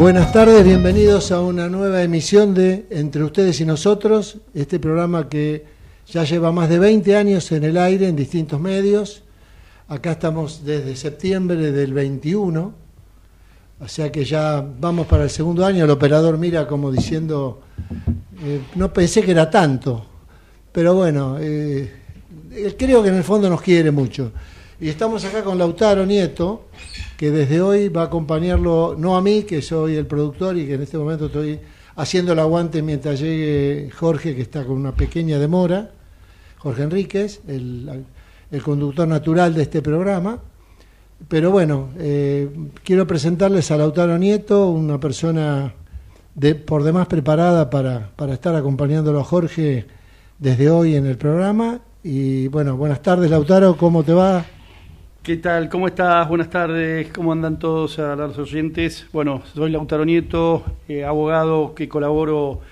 Buenas tardes, bienvenidos a una nueva emisión de Entre ustedes y nosotros, este programa que ya lleva más de 20 años en el aire en distintos medios. Acá estamos desde septiembre del 21, o sea que ya vamos para el segundo año. El operador mira como diciendo, eh, no pensé que era tanto, pero bueno, eh, creo que en el fondo nos quiere mucho. Y estamos acá con Lautaro Nieto, que desde hoy va a acompañarlo, no a mí, que soy el productor y que en este momento estoy haciendo el aguante mientras llegue Jorge, que está con una pequeña demora, Jorge Enríquez, el, conductor natural de este programa. Pero bueno, eh, quiero presentarles a Lautaro Nieto, una persona de, por demás preparada para, para estar acompañándolo a Jorge desde hoy en el programa. Y bueno, buenas tardes Lautaro, ¿cómo te va? ¿Qué tal? ¿Cómo estás? Buenas tardes. ¿Cómo andan todos a los oyentes? Bueno, soy Lautaro Nieto, eh, abogado que colaboro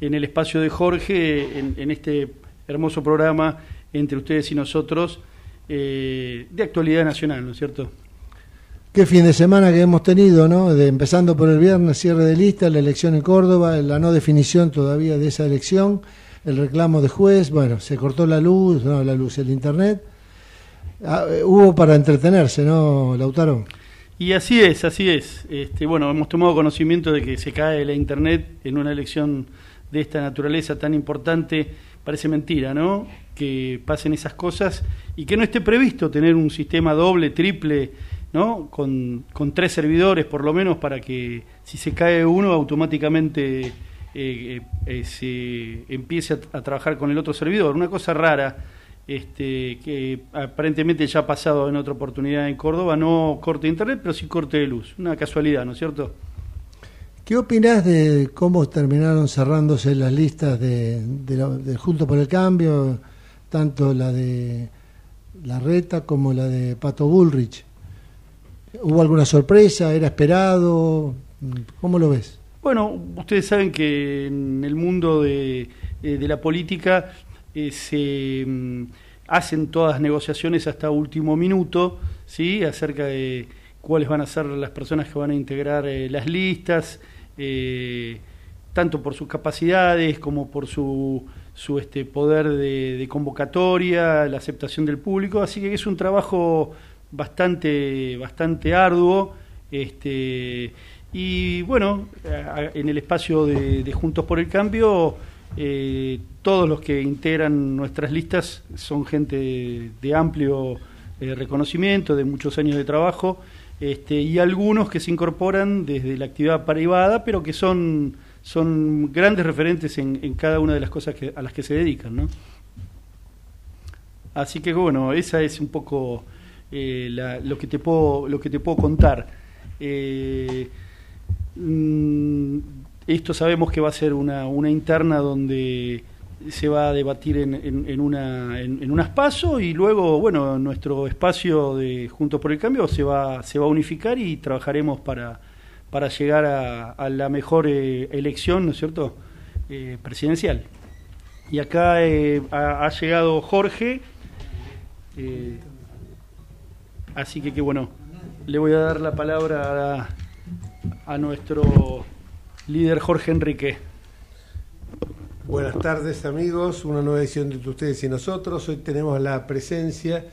en el espacio de Jorge, en, este hermoso programa entre ustedes y nosotros, eh, de actualidad nacional, ¿no es cierto? Qué fin de semana que hemos tenido, ¿no? De, empezando por el viernes, cierre de lista, la elección en Córdoba, la no definición todavía de esa elección, el reclamo de juez, bueno, se cortó la luz, no la luz, el internet Ah, eh, hubo para entretenerse, ¿no, Lautaro? Y así es, así es. Este, bueno, hemos tomado conocimiento de que se cae la Internet en una elección de esta naturaleza tan importante. Parece mentira, ¿no? Que pasen esas cosas y que no esté previsto tener un sistema doble, triple, ¿no? Con, tres servidores, por lo menos, para que si se cae uno, automáticamente eh, eh, se empiece a trabajar con el otro servidor. Una cosa rara este, que aparentemente ya ha pasado en otra oportunidad en Córdoba, no corte de internet, pero sí corte de luz. Una casualidad, ¿no es cierto? ¿Qué opinás de cómo terminaron cerrándose las listas de, de, Junto por el Cambio, tanto la de la Reta como la de Pato Bullrich? ¿Hubo alguna sorpresa? ¿Era esperado? ¿Cómo lo ves? Bueno, ustedes saben que en el mundo de, eh, de la política se mm, hacen todas negociaciones hasta último minuto, ¿sí? acerca de cuáles van a ser las personas que van a integrar eh, las listas, eh, tanto por sus capacidades como por su, su este, poder de, convocatoria, la aceptación del público, así que es un trabajo bastante, bastante arduo. Este, y bueno, en el espacio de Juntos por el Cambio eh, todos los que integran nuestras listas son gente de, amplio eh, reconocimiento, de muchos años de trabajo, este, y algunos que se incorporan desde la actividad privada, pero que son, son grandes referentes en, cada una de las cosas que, a las que se dedican. Así que bueno, esa es un poco eh, lo, que te puedo, lo que te puedo contar. Mm, esto sabemos que va a ser una, una interna donde se va a debatir en, en, una, en, un espacio y luego, bueno, nuestro espacio de Juntos por el Cambio se va, se va a unificar y trabajaremos para, para llegar a, la mejor eh, elección, ¿no es cierto?, eh, presidencial. Y acá eh, ha, llegado Jorge, así que, que bueno, le voy a dar la palabra a, a nuestro líder Jorge Enrique. Buenas tardes amigos, una nueva edición de ustedes y nosotros. Hoy tenemos la presencia,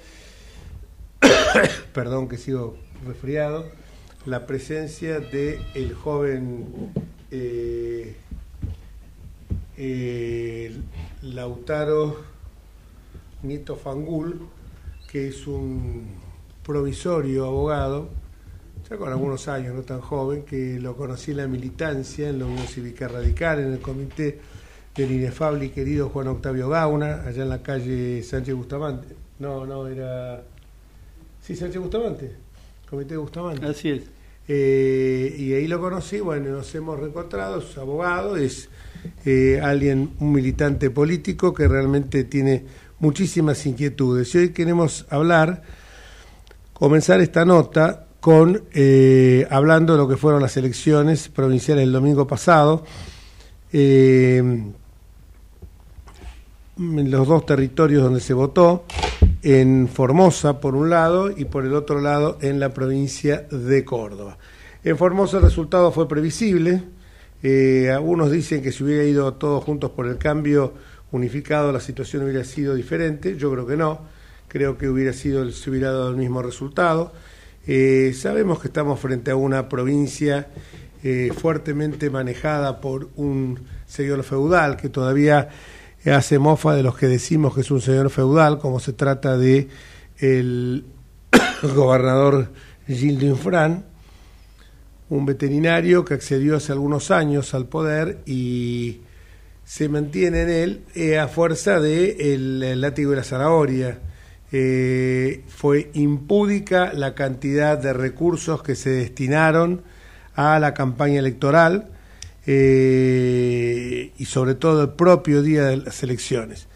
perdón que sigo resfriado, la presencia de el joven eh, eh, Lautaro Nito Fangul, que es un provisorio abogado ya con algunos años, no tan joven, que lo conocí en la militancia, en la Unión Cívica Radical, en el comité del inefable y querido Juan Octavio Gauna, allá en la calle Sánchez Bustamante. No, no, era... Sí, Sánchez Bustamante, comité de Bustamante. Así es. Eh, y ahí lo conocí, bueno, nos hemos reencontrado, es abogado, es eh, alguien, un militante político que realmente tiene muchísimas inquietudes. Y hoy queremos hablar, comenzar esta nota con eh, hablando de lo que fueron las elecciones provinciales el domingo pasado. Eh, en los dos territorios donde se votó, en Formosa por un lado y por el otro lado en la provincia de Córdoba. En Formosa el resultado fue previsible. Eh, algunos dicen que si hubiera ido todos juntos por el cambio unificado la situación hubiera sido diferente. Yo creo que no. Creo que hubiera sido, se hubiera dado el mismo resultado. Eh, sabemos que estamos frente a una provincia eh, fuertemente manejada por un señor feudal que todavía hace mofa de los que decimos que es un señor feudal, como se trata de el gobernador Gilles Infran, un veterinario que accedió hace algunos años al poder y se mantiene en él eh, a fuerza de el, látigo de la zanahoria. Eh, fue impúdica la cantidad de recursos que se destinaron a la campaña electoral eh, y sobre todo el propio día de las elecciones.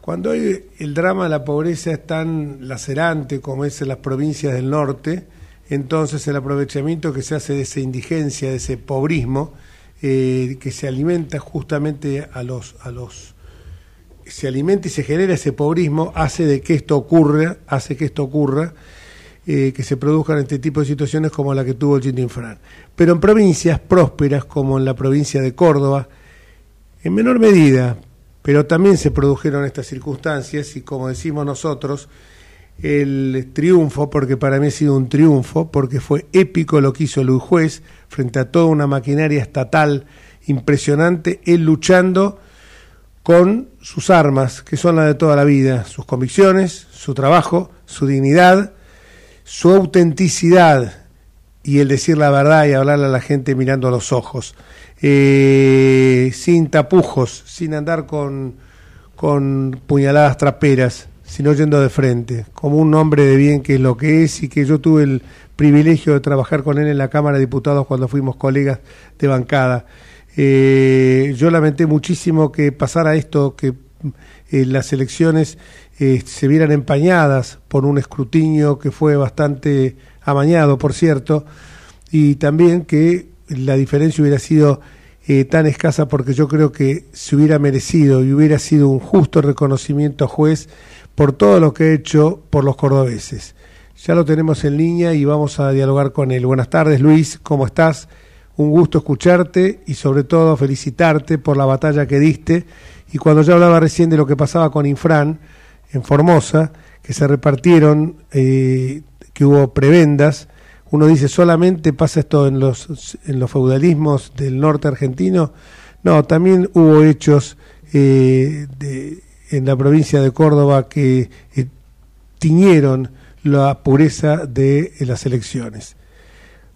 Cuando hoy el drama de la pobreza es tan lacerante como es en las provincias del norte, entonces el aprovechamiento que se hace de esa indigencia, de ese pobrismo, eh, que se alimenta justamente a los, a los se alimenta y se genera ese pobrismo, hace de que esto ocurra, hace que esto ocurra, eh, que se produzcan este tipo de situaciones como la que tuvo el Infran. Pero en provincias prósperas como en la provincia de Córdoba, en menor medida, pero también se produjeron estas circunstancias y como decimos nosotros, el triunfo, porque para mí ha sido un triunfo, porque fue épico lo que hizo Luis Juez frente a toda una maquinaria estatal impresionante, él luchando con sus armas, que son las de toda la vida, sus convicciones, su trabajo, su dignidad, su autenticidad y el decir la verdad y hablarle a la gente mirando a los ojos, eh, sin tapujos, sin andar con, con puñaladas traperas, sino yendo de frente, como un hombre de bien que es lo que es y que yo tuve el privilegio de trabajar con él en la Cámara de Diputados cuando fuimos colegas de bancada. Eh, yo lamenté muchísimo que pasara esto, que eh, las elecciones eh, se vieran empañadas por un escrutinio que fue bastante amañado, por cierto, y también que la diferencia hubiera sido tan escasa porque yo creo que se hubiera merecido y hubiera sido un justo reconocimiento juez por todo lo que ha hecho por los cordobeses. Ya lo tenemos en línea y vamos a dialogar con él. Buenas tardes, Luis, ¿cómo estás? Un gusto escucharte y sobre todo felicitarte por la batalla que diste. Y cuando yo hablaba recién de lo que pasaba con Infran en Formosa, que se repartieron, eh, que hubo prebendas, uno dice solamente pasa esto en los, en los feudalismos del norte argentino. No, también hubo hechos eh, de en la provincia de Córdoba que eh, tiñeron la pureza de las elecciones.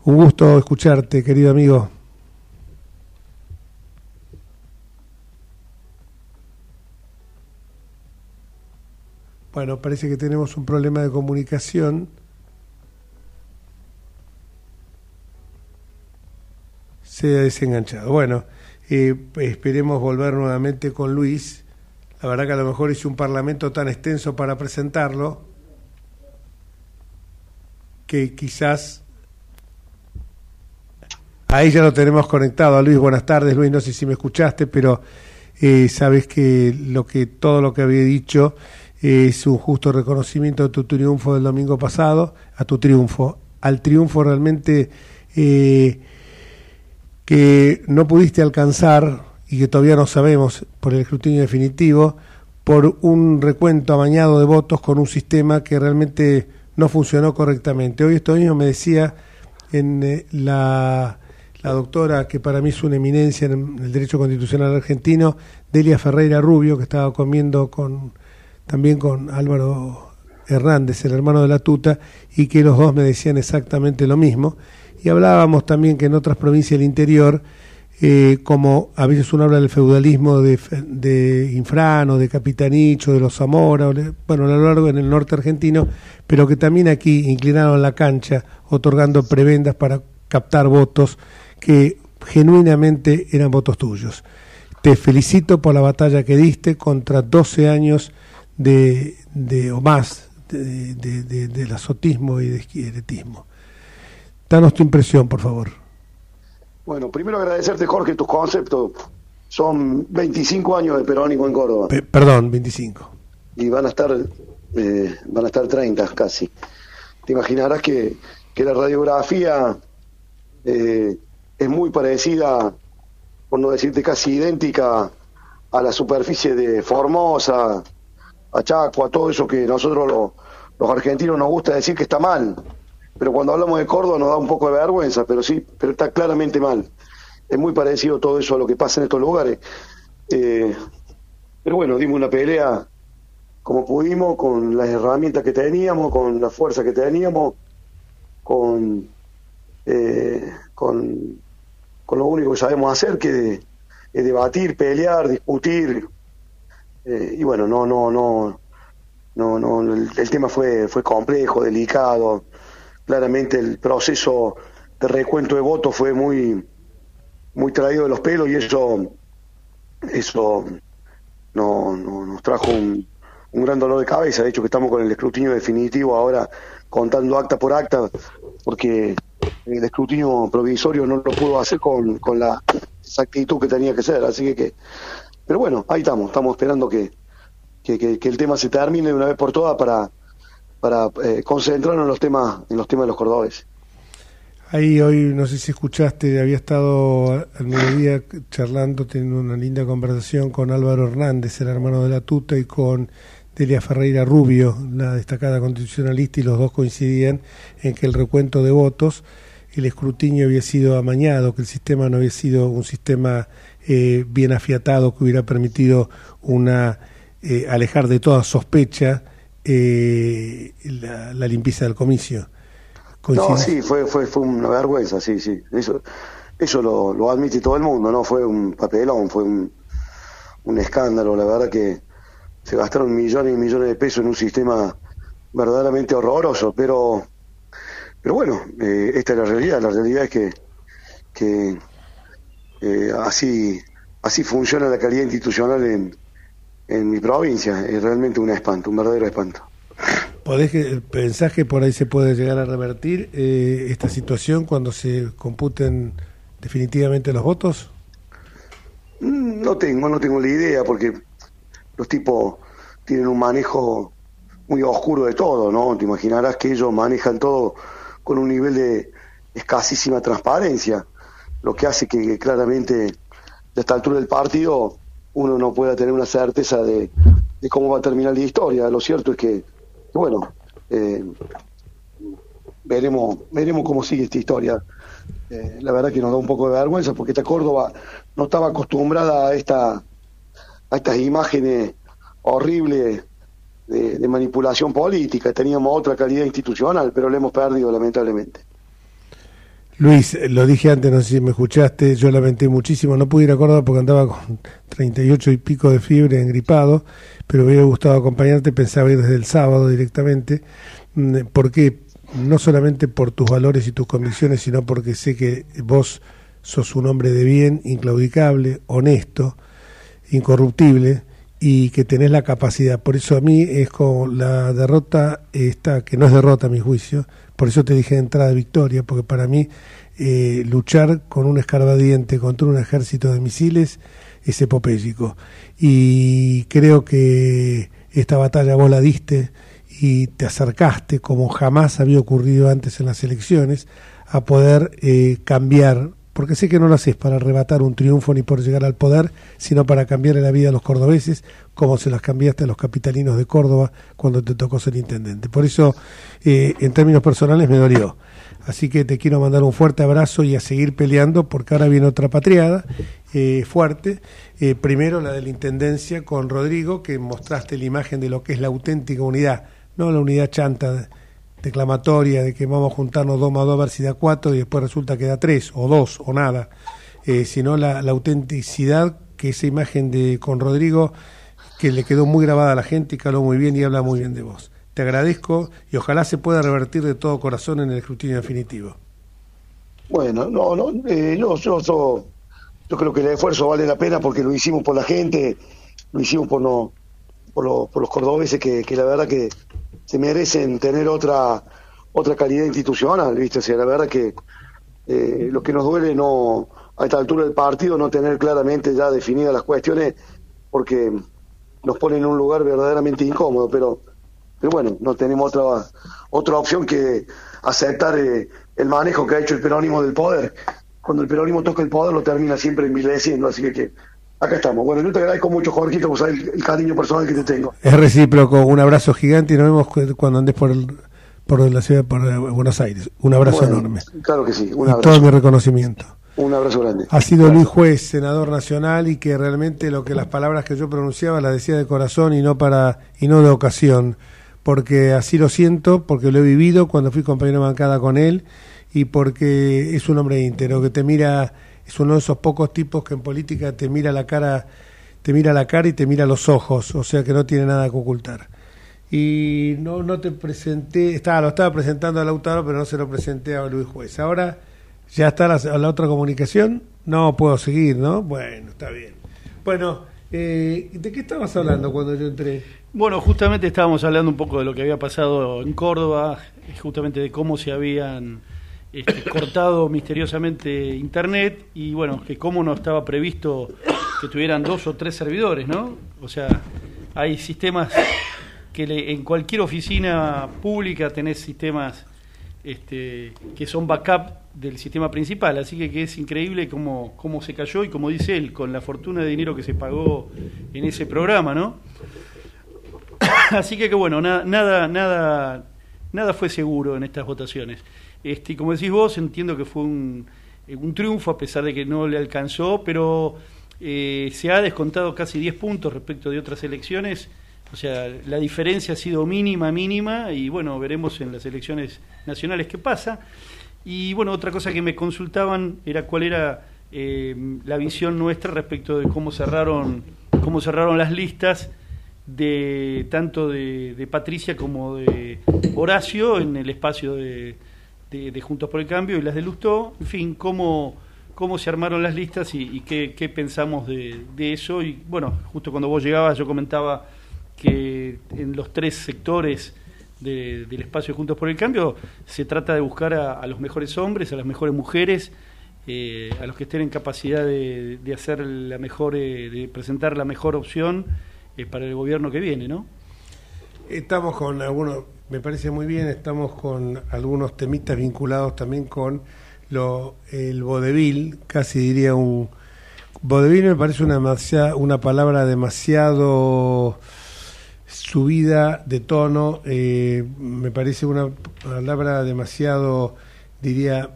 Un gusto escucharte, querido amigo. Bueno, parece que tenemos un problema de comunicación. Se ha desenganchado. Bueno, eh, esperemos volver nuevamente con Luis la verdad que a lo mejor hice un parlamento tan extenso para presentarlo que quizás ahí ya lo tenemos conectado. A Luis, buenas tardes, Luis, no sé si me escuchaste, pero eh, sabes que lo que todo lo que había dicho es un justo reconocimiento de tu triunfo del domingo pasado, a tu triunfo, al triunfo realmente eh, que no pudiste alcanzar y que todavía no sabemos por el escrutinio definitivo, por un recuento amañado de votos con un sistema que realmente no funcionó correctamente. Hoy esto mismo me decía en eh, la, la, doctora, que para mí es una eminencia en el derecho constitucional argentino, Delia Ferreira Rubio, que estaba comiendo con también con Álvaro Hernández, el hermano de la tuta, y que los dos me decían exactamente lo mismo. Y hablábamos también que en otras provincias del interior eh, como a veces uno habla del feudalismo de, de Infrano, de Capitanicho, de los Zamora, bueno, a lo largo en el norte argentino, pero que también aquí inclinaron la cancha otorgando prebendas para captar votos que genuinamente eran votos tuyos. Te felicito por la batalla que diste contra 12 años de, de o más de, de, del azotismo y de esquieretismo. Danos tu impresión, por favor. Bueno, primero agradecerte, Jorge, tus conceptos. Son 25 años de perónico en Córdoba. perdón, 25. Y van a estar eh, van a estar 30 casi. Te imaginarás que, que la radiografía eh, es muy parecida, por no decirte casi idéntica, a la superficie de Formosa, a Chaco, a todo eso que nosotros los argentinos nos gusta decir que está mal. Pero cuando hablamos de Córdoba nos da un poco de vergüenza, pero sí, pero está claramente mal. Es muy parecido todo eso a lo que pasa en estos lugares. Eh, pero bueno, dimos una pelea como pudimos, con las herramientas que teníamos, con la fuerza que teníamos, con, eh, con, lo único que sabemos hacer, que es debatir, pelear, discutir. Eh, y bueno, no, no, no, no, no, el, tema fue, fue complejo, delicado. Claramente el proceso de recuento de votos fue muy, muy traído de los pelos y eso, eso no, no nos trajo un, un gran dolor de cabeza. De hecho, que estamos con el escrutinio definitivo ahora contando acta por acta, porque el escrutinio provisorio no lo pudo hacer con, con la exactitud que tenía que ser. Así que, pero bueno, ahí estamos, estamos esperando que, que, el tema se termine de una vez por todas para, para eh, concentrarnos en los temas, en los temas de los cordobeses. Ahí hoy, no sé si escuchaste, había estado al mediodía charlando, teniendo una linda conversación con Álvaro Hernández, el hermano de la tuta, y con Delia Ferreira Rubio, la destacada constitucionalista, y los dos coincidían en que el recuento de votos, el escrutinio había sido amañado, que el sistema no había sido un sistema eh, bien afiatado que hubiera permitido una eh, alejar de toda sospecha eh, la, limpieza del comicio. No, sí, fue, fue, fue una vergüenza, sí, sí. Eso, eso lo, lo admite todo el mundo, ¿no? Fue un papelón, fue un, un escándalo, la verdad que se gastaron millones y millones de pesos en un sistema verdaderamente horroroso, pero pero bueno, eh, esta es la realidad, la realidad es que, que eh, así así funciona la calidad institucional en, en mi provincia, es realmente un espanto, un verdadero espanto. ¿Podés que, ¿Pensás que por ahí se puede llegar a revertir eh, esta situación cuando se computen definitivamente los votos? Mm, no tengo, no tengo la idea, porque los tipos tienen un manejo muy oscuro de todo, ¿no? Te imaginarás que ellos manejan todo con un nivel de escasísima transparencia, lo que hace que, claramente a esta altura del partido uno no pueda tener una certeza de, cómo va a terminar la historia. Lo cierto es que, bueno, eh, veremos, veremos cómo sigue esta historia. Eh, la verdad que nos da un poco de vergüenza porque esta Córdoba no estaba acostumbrada a esta a estas imágenes horribles de, manipulación política. Teníamos otra calidad institucional, pero la hemos perdido lamentablemente. Luis, lo dije antes, no sé si me escuchaste, yo lamenté muchísimo, no pude ir a Córdoba porque andaba con 38 y pico de fiebre, engripado, pero me hubiera gustado acompañarte, pensaba ir desde el sábado directamente, mm, porque no solamente por tus valores y tus convicciones, sino porque sé que vos sos un hombre de bien, inclaudicable, honesto, incorruptible y que tenés la capacidad. Por eso a mí es como la derrota, esta, que no es derrota a mi juicio, por eso te dije entrada de victoria, porque para mí eh, luchar con un escarbadiente contra un ejército de misiles es epopélico. Y creo que esta batalla vos la diste y te acercaste, como jamás había ocurrido antes en las elecciones, a poder eh, cambiar porque sé que no lo haces para arrebatar un triunfo ni por llegar al poder, sino para cambiarle la vida a los cordobeses, como se las cambiaste a los capitalinos de Córdoba cuando te tocó ser intendente. Por eso, eh, en términos personales, me dolió. Así que te quiero mandar un fuerte abrazo y a seguir peleando, porque ahora viene otra patriada eh, fuerte. Eh, primero la de la intendencia con Rodrigo, que mostraste la imagen de lo que es la auténtica unidad, no la unidad chanta declamatoria de que vamos a juntarnos dos más dos a ver si da cuatro y después resulta que da tres o dos o nada, eh, sino la, autenticidad que esa imagen de con Rodrigo que le quedó muy grabada a la gente y caló muy bien y habla muy bien de vos. Te agradezco y ojalá se pueda revertir de todo corazón en el escrutinio definitivo. Bueno, no, no, eh, yo, yo, yo, creo que el esfuerzo vale la pena porque lo hicimos por la gente, lo hicimos por, no, por, los cordobeses que, que la verdad que se merecen tener otra otra calidad institucional, ¿viste? O sea, la verdad que eh, lo que nos duele no a esta altura del partido no tener claramente ya definidas las cuestiones porque nos pone en un lugar verdaderamente incómodo, pero pero bueno, no tenemos otra otra opción que aceptar eh, el manejo que ha hecho el peronismo del poder. Cuando el peronismo toca el poder lo termina siempre envileciendo, así que acá estamos. Bueno, yo te agradezco mucho, Jorgito, por saber el, cariño personal que te tengo. Es recíproco, un abrazo gigante y nos vemos cuando andes por el, por la ciudad, por Buenos Aires. Un abrazo enorme. Claro que sí, un abrazo. todo mi reconocimiento. Un abrazo grande. Ha sido Luis Juez, senador nacional, y que realmente lo que las palabras que yo pronunciaba las decía de corazón y no para y no de ocasión, porque así lo siento, porque lo he vivido cuando fui compañero de bancada con él y porque es un hombre íntegro que te mira, es uno de esos pocos tipos que en política te mira la cara, te mira la cara y te mira los ojos, o sea que no tiene nada que ocultar. Y no no te presenté, estaba lo estaba presentando a Lautaro, pero no se lo presenté a Luis Juez. Ahora ¿Ya está la, otra comunicación? No puedo seguir, ¿no? Bueno, está bien. Bueno, eh, ¿de qué estabas hablando cuando yo entré? Bueno, justamente estábamos hablando un poco de lo que había pasado en Córdoba, justamente de cómo se habían este, cortado misteriosamente Internet y bueno, que cómo no estaba previsto que tuvieran dos o tres servidores, ¿no? O sea, hay sistemas que en cualquier oficina pública tenés sistemas este, que son backup del sistema principal, así que, que es increíble cómo, cómo se cayó y como dice él, con la fortuna de dinero que se pagó en ese programa, ¿no? así que, que bueno, nada, nada, nada, nada fue seguro en estas votaciones. Este, como decís vos, entiendo que fue un, un triunfo a pesar de que no le alcanzó, pero eh, se ha descontado casi 10 puntos respecto de otras elecciones. O sea, la diferencia ha sido mínima, mínima, y bueno, veremos en las elecciones nacionales qué pasa. Y bueno, otra cosa que me consultaban era cuál era eh, la visión nuestra respecto de cómo cerraron, cómo cerraron las listas de tanto de, Patricia como de Horacio en el espacio de, Juntos por el Cambio y las de Lustó, en fin, cómo, cómo se armaron las listas y, qué, pensamos de, eso. Y bueno, justo cuando vos llegabas yo comentaba que en los tres sectores del espacio Juntos por el Cambio, se trata de buscar a, los mejores hombres, a las mejores mujeres, eh, a los que estén en capacidad de, hacer la mejor, eh, de presentar la mejor opción eh, para el gobierno que viene, ¿no? Estamos con algunos, me parece muy bien, estamos con algunos temitas vinculados también con lo, el vodevil, casi diría un... Vodevil me parece una, una palabra demasiado subida de tono, eh, me parece una palabra demasiado, diría,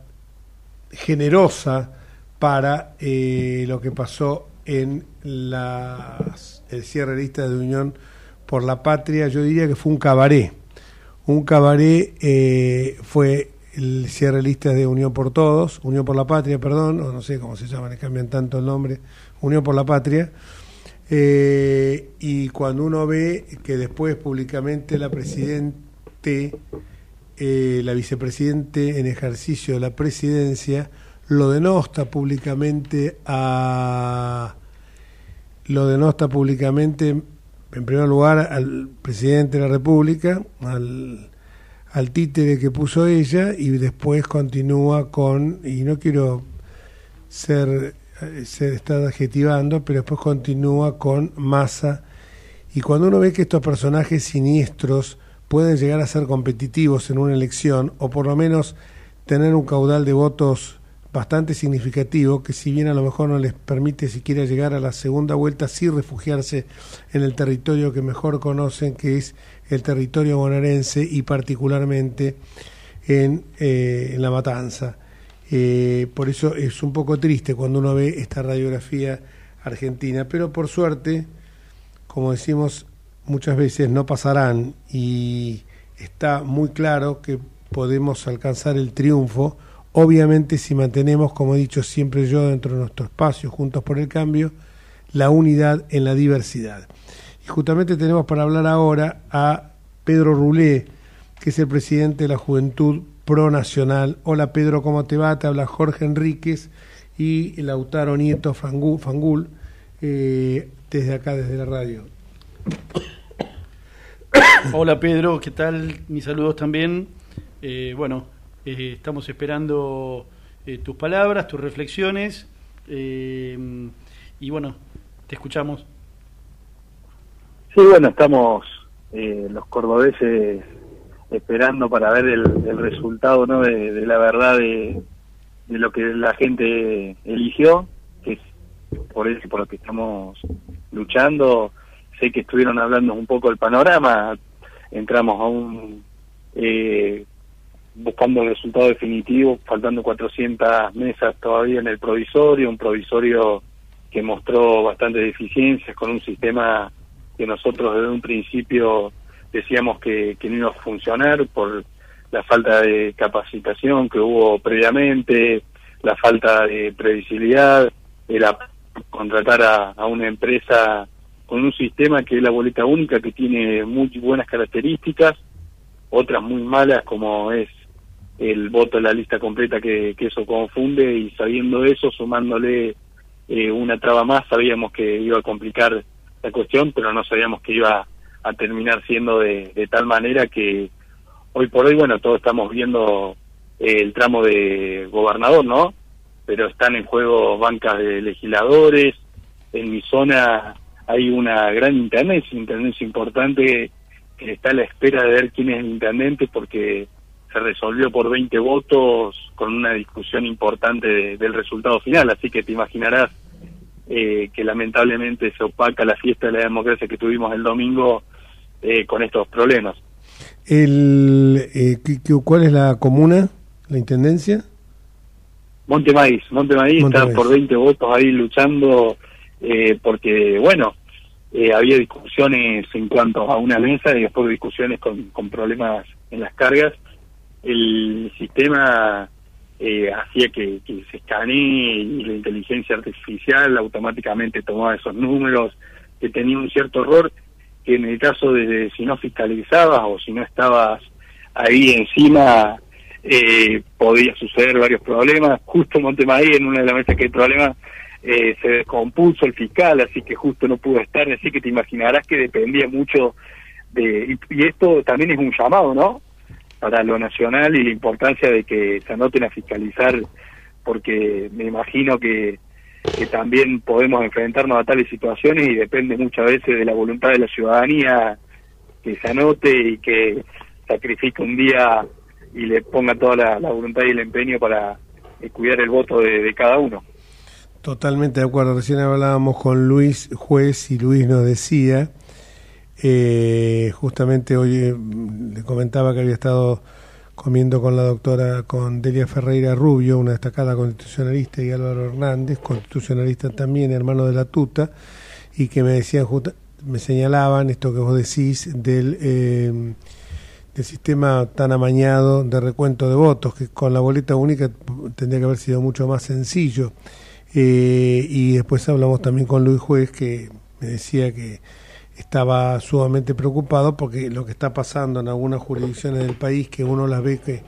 generosa para eh, lo que pasó en las, el cierre lista de Unión por la Patria. Yo diría que fue un cabaret. Un cabaret eh, fue el cierre lista de Unión por Todos, Unión por la Patria, perdón, o no sé cómo se llama, le cambian tanto el nombre, Unión por la Patria. Eh, y cuando uno ve que después públicamente la presidente, eh, la vicepresidente en ejercicio de la presidencia, lo denosta públicamente a lo denosta públicamente en primer lugar al presidente de la República, al, al títere que puso ella y después continúa con, y no quiero ser se está adjetivando, pero después continúa con masa. Y cuando uno ve que estos personajes siniestros pueden llegar a ser competitivos en una elección, o por lo menos tener un caudal de votos bastante significativo, que si bien a lo mejor no les permite siquiera llegar a la segunda vuelta, sí refugiarse en el territorio que mejor conocen, que es el territorio bonaerense y particularmente en, eh, en La Matanza. Eh, por eso es un poco triste cuando uno ve esta radiografía argentina, pero por suerte, como decimos muchas veces, no pasarán y está muy claro que podemos alcanzar el triunfo, obviamente si mantenemos, como he dicho siempre yo, dentro de nuestro espacio, juntos por el cambio, la unidad en la diversidad. Y justamente tenemos para hablar ahora a Pedro Rulé, que es el presidente de la Juventud Pro Nacional. Hola Pedro, ¿cómo te va? Te habla Jorge Enríquez y Lautaro Nieto Fangul, eh, desde acá, desde la radio. Hola Pedro, ¿qué tal? Mis saludos también. Eh, bueno, eh, estamos esperando tus palabras, tus reflexiones y bueno, te escuchamos. Sí, bueno, estamos los cordobeses esperando para ver el, resultado no de, la verdad de, lo que la gente eligió, que es por eso por lo que estamos luchando. Sé que estuvieron hablando un poco del panorama, entramos a un eh, buscando el resultado definitivo, faltando 400 mesas todavía en el provisorio, un provisorio que mostró bastantes deficiencias con un sistema que nosotros desde un principio decíamos que, no iba a funcionar por la falta de capacitación que hubo previamente, la falta de previsibilidad, era contratar a, a una empresa con un sistema que es la boleta única, que tiene muy buenas características, otras muy malas como es el voto en la lista completa que, eso confunde y sabiendo eso, sumándole eh, una traba más, sabíamos que iba a complicar la cuestión, pero no sabíamos que iba a terminar siendo de, tal manera que hoy por hoy, bueno, todos estamos viendo eh, el tramo de gobernador, ¿no? Pero están en juego bancas de legisladores, en mi zona hay una gran intendencia, intendencia importante que está a la espera de ver quién es el intendente porque se resolvió por 20 votos con una discusión importante del resultado final, así que te imaginarás eh, que lamentablemente se opaca la fiesta de la democracia que tuvimos el domingo eh, con estos problemas. El, eh, ¿Cuál es la comuna, la intendencia? Monte Maíz, Monte está por 20 votos ahí luchando porque, bueno, había discusiones en cuanto a una mesa y después discusiones con, con problemas en las cargas el sistema eh, hacía que, se escanee y la inteligencia artificial automáticamente tomaba esos números, que tenía un cierto error, que en el caso de, si no fiscalizabas o si no estabas ahí encima, eh, podía suceder varios problemas. Justo en Montemaí, en una de las mesas que hay problemas, eh, se descompuso el fiscal, así que justo no pudo estar, así que te imaginarás que dependía mucho de... y esto también es un llamado, ¿no? Para lo nacional y la importancia de que se anoten a fiscalizar, porque me imagino que, también podemos enfrentarnos a tales situaciones y depende muchas veces de la voluntad de la ciudadanía que se anote y que sacrifique un día y le ponga toda la, voluntad y el empeño para eh, cuidar el voto de, cada uno. Totalmente de acuerdo. Recién hablábamos con Luis Juez y Luis nos decía eh, justamente hoy eh, le comentaba que había estado comiendo con la doctora, con Delia Ferreira Rubio, una destacada constitucionalista, y Álvaro Hernández, constitucionalista también, hermano de la tuta, y que me decían, me señalaban esto que vos decís del, eh, del sistema tan amañado de recuento de votos, que con la boleta única tendría que haber sido mucho más sencillo. Eh, y después hablamos también con Luis Juez, que me decía que estaba sumamente preocupado porque lo que está pasando en algunas jurisdicciones del país, que uno las ve que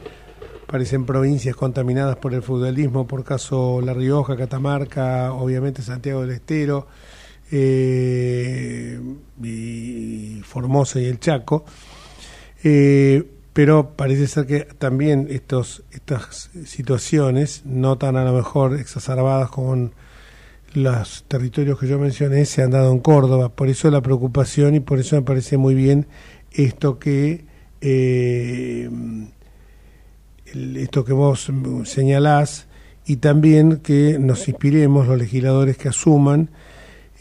parecen provincias contaminadas por el feudalismo, por caso La Rioja, Catamarca, obviamente Santiago del Estero, eh, Formosa y el Chaco, eh, pero parece ser que también estos, estas situaciones, no tan a lo mejor exacerbadas con los territorios que yo mencioné se han dado en Córdoba, por eso la preocupación y por eso me parece muy bien esto que eh, esto que vos señalás y también que nos inspiremos los legisladores que asuman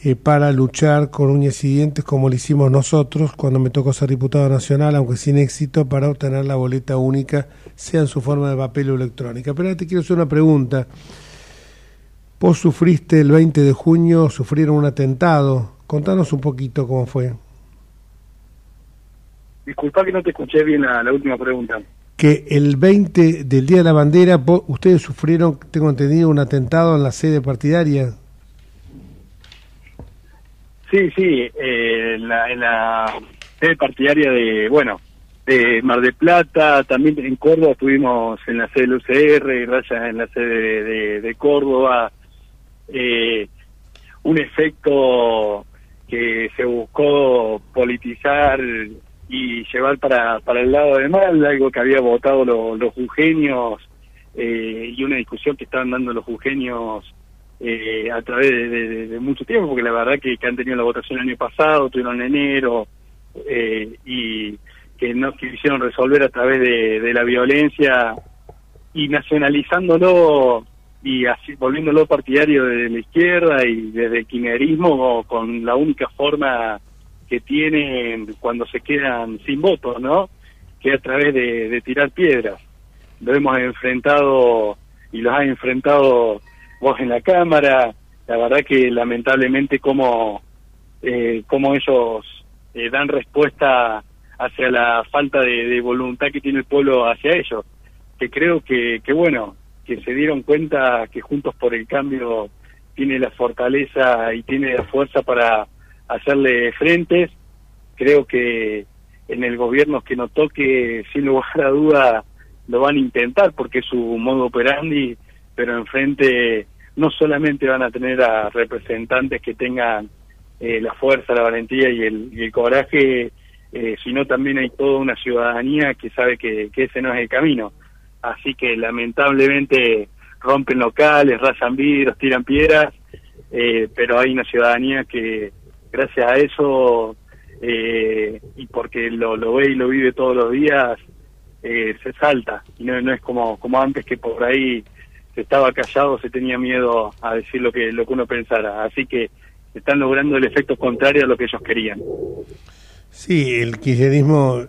eh, para luchar con uñas y dientes como lo hicimos nosotros cuando me tocó ser diputado nacional, aunque sin éxito, para obtener la boleta única, sea en su forma de papel o electrónica. Pero ahora te quiero hacer una pregunta. Vos sufriste el 20 de junio, sufrieron un atentado. Contanos un poquito cómo fue. Disculpa que no te escuché bien la, última pregunta. Que el 20 del Día de la Bandera, ustedes sufrieron, tengo entendido, un atentado en la sede partidaria. Sí, sí, eh, en, la, sede partidaria de, bueno, de Mar de Plata, también en Córdoba estuvimos en la sede del UCR, Raya en la sede de Córdoba, eh, un efecto que se buscó politizar y llevar para, para el lado de mal, algo que había votado los jujeños eh, y una discusión que estaban dando los jujeños eh, a través de, mucho tiempo, porque la verdad que, han tenido la votación el año pasado, tuvieron en enero, eh, y, que no quisieron resolver a través de, de la violencia y nacionalizándolo y así volviéndolo partidario de la izquierda y desde el kirchnerismo con la única forma que tienen cuando se quedan sin votos, ¿no? Que a través de, tirar piedras. Lo hemos enfrentado y los ha enfrentado vos en la Cámara. La verdad que lamentablemente como, eh, como ellos eh, dan respuesta hacia la falta de, voluntad que tiene el pueblo hacia ellos. Que creo que, que bueno, que se dieron cuenta que Juntos por el Cambio tiene la fortaleza y tiene la fuerza para hacerle frentes. Creo que en el gobierno que no toque, sin lugar a duda, lo van a intentar porque es su modo operandi, pero enfrente no solamente van a tener a representantes que tengan eh, la fuerza, la valentía y el, coraje, eh, sino también hay toda una ciudadanía que sabe que, que ese no es el camino. Así que lamentablemente rompen locales, rasan vidrios, tiran piedras, eh, pero hay una ciudadanía que gracias a eso eh, y porque lo, lo ve y lo vive todos los días, eh, se salta. Y no, es como, como antes que por ahí se estaba callado, se tenía miedo a decir lo que, lo que uno pensara. Así que están logrando el efecto contrario a lo que ellos querían. Sí, el kirchnerismo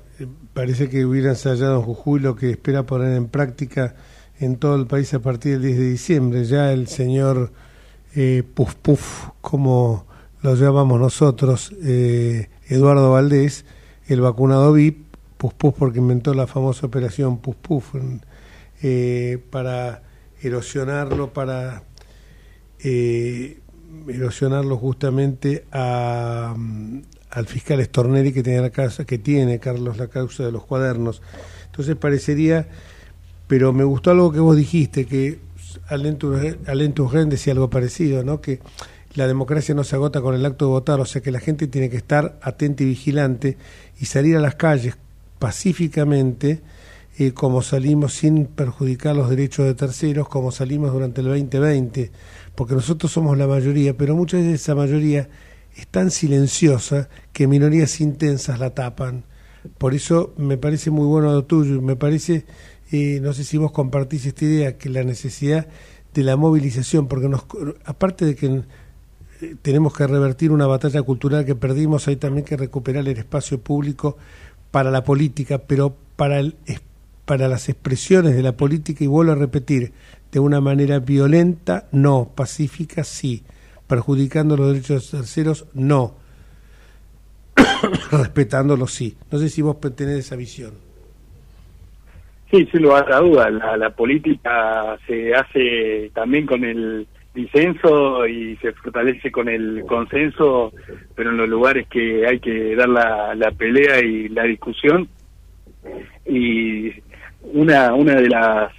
parece que hubiera ensayado en Jujuy lo que espera poner en práctica en todo el país a partir del 10 de diciembre. Ya el señor eh, Puf Puf, como lo llamamos nosotros, eh, Eduardo Valdés, el vacunado VIP, Puf Puf porque inventó la famosa operación Puf Puf eh, para erosionarlo, para eh, erosionarlo justamente a, al fiscal Stornelli que tiene la casa, que tiene Carlos la causa de los cuadernos. Entonces parecería, pero me gustó algo que vos dijiste, que Alento Urgen decía algo parecido, ¿no? Que la democracia no se agota con el acto de votar, o sea que la gente tiene que estar atenta y vigilante y salir a las calles pacíficamente, eh, como salimos sin perjudicar los derechos de terceros, como salimos durante el 2020, porque nosotros somos la mayoría, pero muchas veces esa mayoría es tan silenciosa que minorías intensas la tapan. Por eso me parece muy bueno lo tuyo y me parece, eh, no sé si vos compartís esta idea, que la necesidad de la movilización, porque nos, aparte de que eh, tenemos que revertir una batalla cultural que perdimos, hay también que recuperar el espacio público para la política, pero para, el, para las expresiones de la política, y vuelvo a repetir, de una manera violenta, no, pacífica, sí perjudicando los derechos terceros, no. Respetándolos, sí. No sé si vos tenés esa visión. Sí, sin lugar a duda. La, la política se hace también con el disenso y se fortalece con el consenso, pero en los lugares que hay que dar la, la pelea y la discusión. Y una, una de las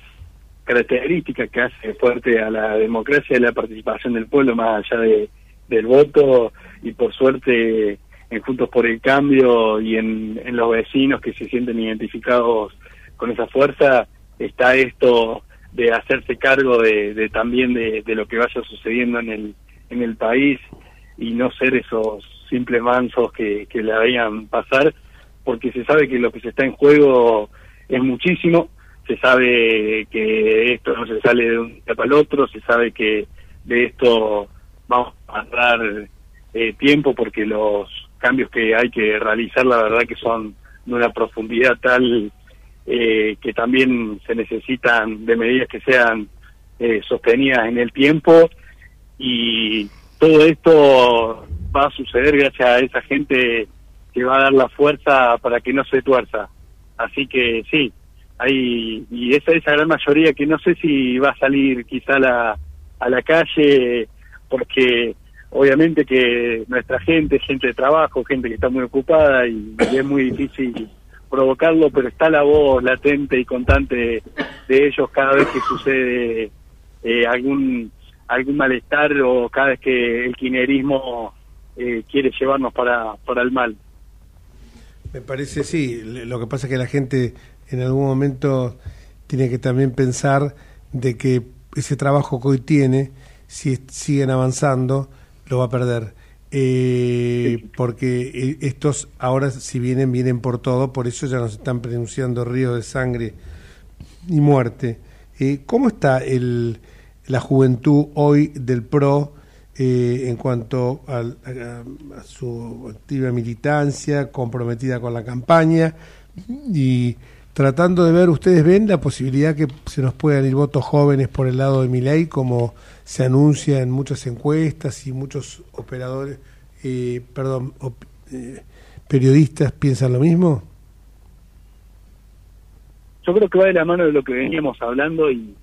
característica que hace fuerte a la democracia es la participación del pueblo más allá de, del voto y por suerte en Juntos por el Cambio y en, en los vecinos que se sienten identificados con esa fuerza está esto de hacerse cargo de, de también de, de, lo que vaya sucediendo en el en el país y no ser esos simples mansos que, que la veían pasar porque se sabe que lo que se está en juego es muchísimo se sabe que esto no se sale de un día para el otro, se sabe que de esto vamos a dar eh, tiempo porque los cambios que hay que realizar la verdad que son de una profundidad tal eh, que también se necesitan de medidas que sean eh, sostenidas en el tiempo y todo esto va a suceder gracias a esa gente que va a dar la fuerza para que no se tuerza. Así que sí, hay y esa esa gran mayoría que no sé si va a salir quizá a la, a la calle porque obviamente que nuestra gente gente de trabajo, gente que está muy ocupada y, es muy difícil provocarlo, pero está la voz latente y constante de ellos cada vez que sucede eh, algún algún malestar o cada vez que el quinerismo eh, quiere llevarnos para, para el mal. Me parece, sí. Lo que pasa es que la gente en algún momento tiene que también pensar de que ese trabajo que hoy tiene, si siguen avanzando, lo va a perder. Eh, eh, porque eh, estos ahora si vienen, vienen por todo, por eso ya nos están pronunciando ríos de sangre y muerte. Eh, ¿Cómo está el, la juventud hoy del PRO en cuanto a, su activa militancia, comprometida con la campaña y tratando de ver, ustedes ven la posibilidad que se nos puedan ir votos jóvenes por el lado de mi ley, como se anuncia en muchas encuestas y muchos operadores, eh, perdón, eh, periodistas piensan lo mismo. Yo creo que va de la mano de lo que veníamos hablando y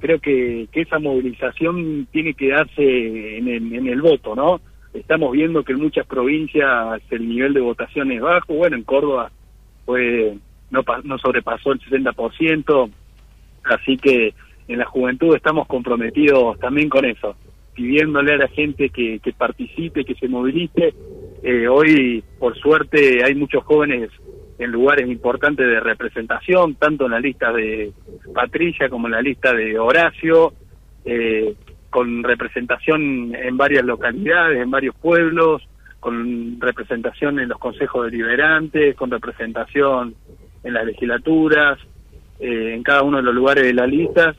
creo que, que esa movilización tiene que darse en el, en el voto, ¿no? Estamos viendo que en muchas provincias el nivel de votación es bajo, bueno, en Córdoba fue no, no sobrepasó el 60%, así que en la juventud estamos comprometidos también con eso, pidiéndole a la gente que, que participe, que se movilice. Eh, hoy, por suerte, hay muchos jóvenes en lugares importantes de representación, tanto en la lista de Patricia como en la lista de Horacio, eh, con representación en varias localidades, en varios pueblos, con representación en los consejos deliberantes, con representación en las legislaturas, eh, en cada uno de los lugares de la lista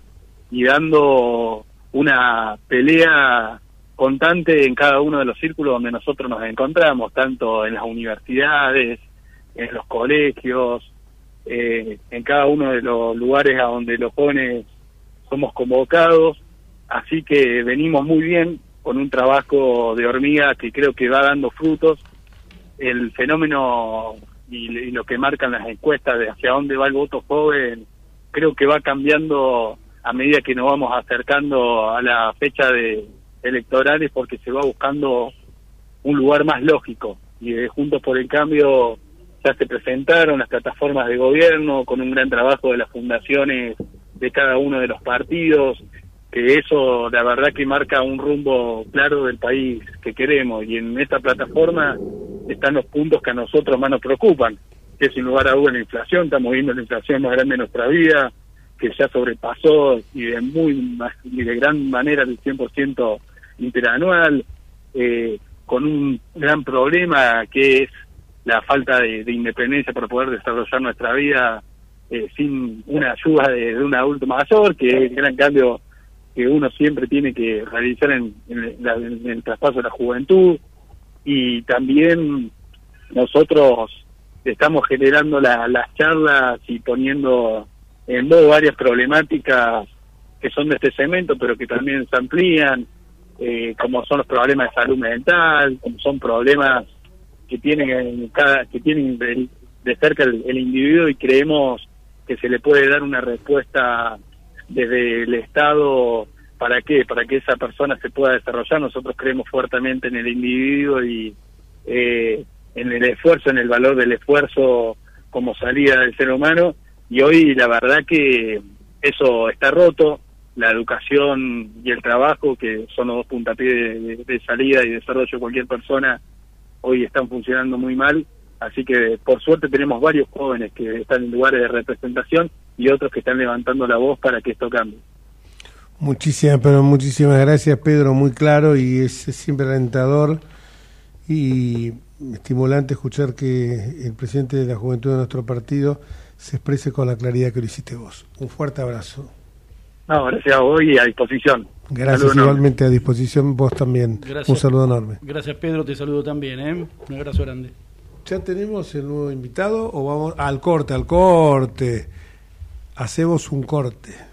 y dando una pelea constante en cada uno de los círculos donde nosotros nos encontramos, tanto en las universidades, en los colegios, eh, en cada uno de los lugares a donde los jóvenes somos convocados, así que venimos muy bien con un trabajo de hormiga que creo que va dando frutos. El fenómeno y, lo que marcan las encuestas de hacia dónde va el voto joven, creo que va cambiando a medida que nos vamos acercando a la fecha de electorales porque se va buscando un lugar más lógico. Y de Juntos por el Cambio ya se presentaron las plataformas de gobierno con un gran trabajo de las fundaciones de cada uno de los partidos que eso la verdad que marca un rumbo claro del país que queremos. Y en esta plataforma están los puntos que a nosotros más nos preocupan, que sin lugar a duda la inflación, estamos viendo la inflación más grande de nuestra vida, que ya sobrepasó y de muy y de gran manera el 100% interanual, eh, con un gran problema que es la falta de, independencia para poder desarrollar nuestra vida eh, sin una ayuda de, un adulto mayor, que es el gran cambio que uno siempre tiene que realizar en, el traspaso de la juventud y también nosotros estamos generando las charlas y poniendo en voz varias problemáticas que son de este segmento pero que también se amplían eh, como son los problemas de salud mental como son problemas que tienen cada que tienen de, cerca el individuo y creemos que se le puede dar una respuesta desde el Estado, ¿para qué? Para que esa persona se pueda desarrollar. Nosotros creemos fuertemente en el individuo y eh, en el esfuerzo, en el valor del esfuerzo como salida del ser humano. Y hoy la verdad que eso está roto. La educación y el trabajo, que son los dos puntapiés de salida y desarrollo de cualquier persona, hoy están funcionando muy mal. Así que por suerte tenemos varios jóvenes que están en lugares de representación y otros que están levantando la voz para que esto cambie. Muchísimas, pero muchísimas gracias Pedro, muy claro y es, siempre alentador y estimulante escuchar que el presidente de la juventud de nuestro partido se exprese con la claridad que lo hiciste vos. Un fuerte abrazo. No, gracias a vos y a disposición. Gracias, igualmente a disposición vos también. Un saludo enorme. Gracias Pedro, te saludo también, ¿eh? Un abrazo grande. ¿Ya tenemos el nuevo invitado o vamos al corte, al corte? Hacemos un corte.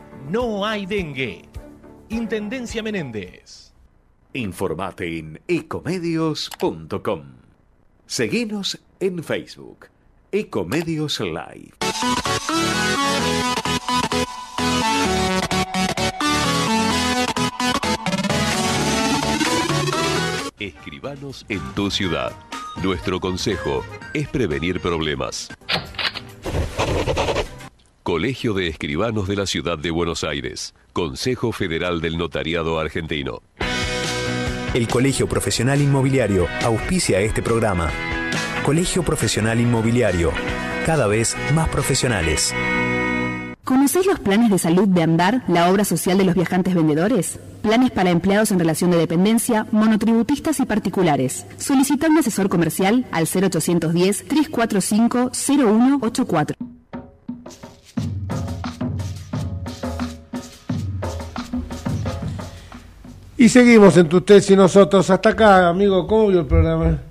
no hay dengue. Intendencia Menéndez. Informate en ecomedios.com. Seguinos en Facebook. Ecomedios Live. Escribanos en tu ciudad. Nuestro consejo es prevenir problemas. Colegio de Escribanos de la Ciudad de Buenos Aires. Consejo Federal del Notariado Argentino. El Colegio Profesional Inmobiliario auspicia este programa. Colegio Profesional Inmobiliario, cada vez más profesionales. ¿Conocéis los planes de salud de Andar, la obra social de los viajantes vendedores? Planes para empleados en relación de dependencia, monotributistas y particulares. Solicita un asesor comercial al 0810-345-0184. Y seguimos entre ustedes y nosotros. Hasta acá, amigo, ¿cómo vio el programa?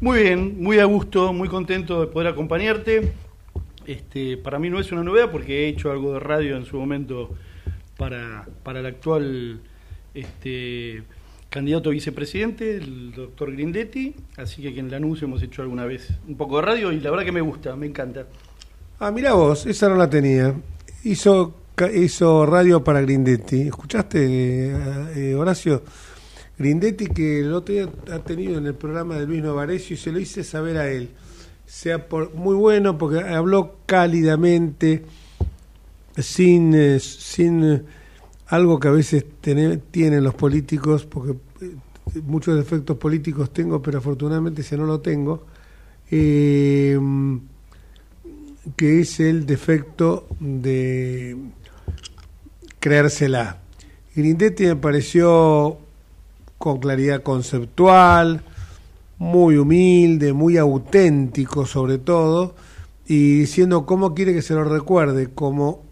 Muy bien, muy a gusto, muy contento de poder acompañarte. Este, para mí no es una novedad porque he hecho algo de radio en su momento para, para el actual este, candidato a vicepresidente, el doctor Grindetti, así que aquí en Lanús hemos hecho alguna vez un poco de radio y la verdad que me gusta, me encanta. Ah, mira vos, esa no la tenía. Hizo, hizo radio para Grindetti. ¿Escuchaste, eh, eh, Horacio? Grindetti que el otro día ha tenido en el programa de Luis Novarecio y se lo hice saber a él. Sea muy bueno porque habló cálidamente, sin, eh, sin algo que a veces tiene, tienen los políticos, porque muchos defectos políticos tengo, pero afortunadamente si no lo tengo, que es el defecto de creérsela. Grindetti me pareció con claridad conceptual, muy humilde, muy auténtico sobre todo, y diciendo cómo quiere que se lo recuerde, como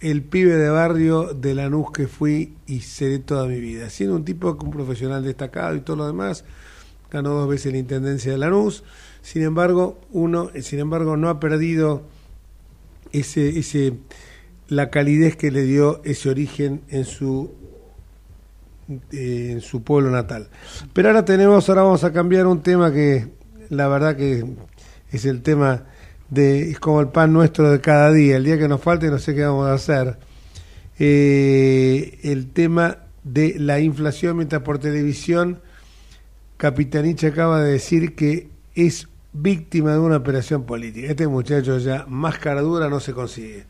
el pibe de barrio de Lanús que fui y seré toda mi vida. Siendo un tipo, un profesional destacado y todo lo demás, ganó dos veces la Intendencia de Lanús, sin embargo, uno, sin embargo, no ha perdido ese, ese, la calidez que le dio ese origen en su en su pueblo natal. Pero ahora tenemos, ahora vamos a cambiar un tema que la verdad que es el tema de, es como el pan nuestro de cada día, el día que nos falte no sé qué vamos a hacer. Eh, el tema de la inflación, mientras por televisión Capitanich acaba de decir que es víctima de una operación política. Este muchacho ya más cara dura no se consigue.